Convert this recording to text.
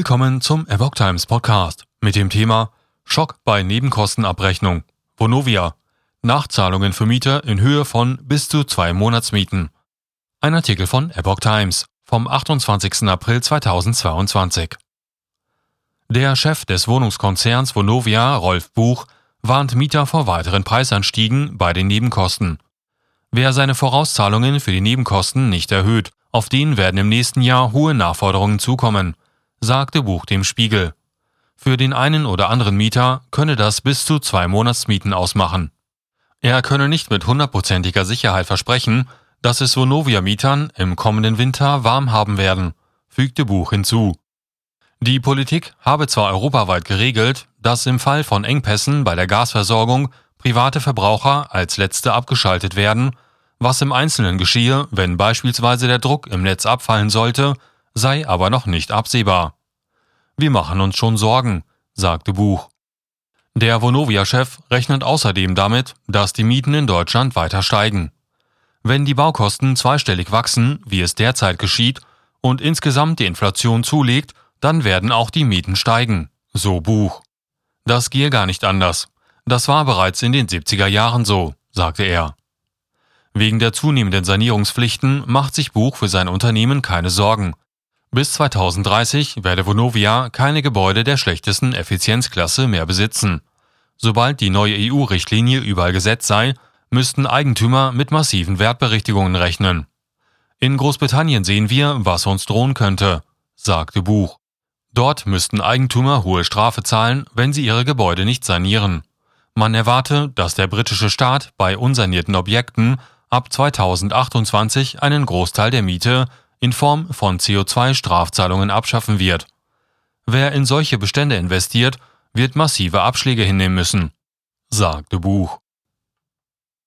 Willkommen zum Epoch Times Podcast mit dem Thema Schock bei Nebenkostenabrechnung. Vonovia. Nachzahlungen für Mieter in Höhe von bis zu zwei Monatsmieten. Ein Artikel von Epoch Times vom 28. April 2022. Der Chef des Wohnungskonzerns Vonovia, Rolf Buch, warnt Mieter vor weiteren Preisanstiegen bei den Nebenkosten. Wer seine Vorauszahlungen für die Nebenkosten nicht erhöht, auf den werden im nächsten Jahr hohe Nachforderungen zukommen, sagte Buch dem Spiegel. Für den einen oder anderen Mieter könne das bis zu zwei Monatsmieten ausmachen. Er könne nicht mit hundertprozentiger Sicherheit versprechen, dass es Vonovia-Mietern im kommenden Winter warm haben werden, fügte Buch hinzu. Die Politik habe zwar europaweit geregelt, dass im Fall von Engpässen bei der Gasversorgung private Verbraucher als letzte abgeschaltet werden, was im Einzelnen geschehe, wenn beispielsweise der Druck im Netz abfallen sollte, sei aber noch nicht absehbar. Wir machen uns schon Sorgen, sagte Buch. Der Vonovia-Chef rechnet außerdem damit, dass die Mieten in Deutschland weiter steigen. Wenn die Baukosten zweistellig wachsen, wie es derzeit geschieht, und insgesamt die Inflation zulegt, dann werden auch die Mieten steigen, so Buch. Das gehe gar nicht anders. Das war bereits in den 70er Jahren so, sagte er. Wegen der zunehmenden Sanierungspflichten macht sich Buch für sein Unternehmen keine Sorgen. Bis 2030 werde Vonovia keine Gebäude der schlechtesten Effizienzklasse mehr besitzen. Sobald die neue EU-Richtlinie überall Gesetz sei, müssten Eigentümer mit massiven Wertberichtigungen rechnen. In Großbritannien sehen wir, was uns drohen könnte, sagte Buch. Dort müssten Eigentümer hohe Strafe zahlen, wenn sie ihre Gebäude nicht sanieren. Man erwarte, dass der britische Staat bei unsanierten Objekten ab 2028 einen Großteil der Miete in Form von CO2-Strafzahlungen abschaffen wird. Wer in solche Bestände investiert, wird massive Abschläge hinnehmen müssen, sagte Buch.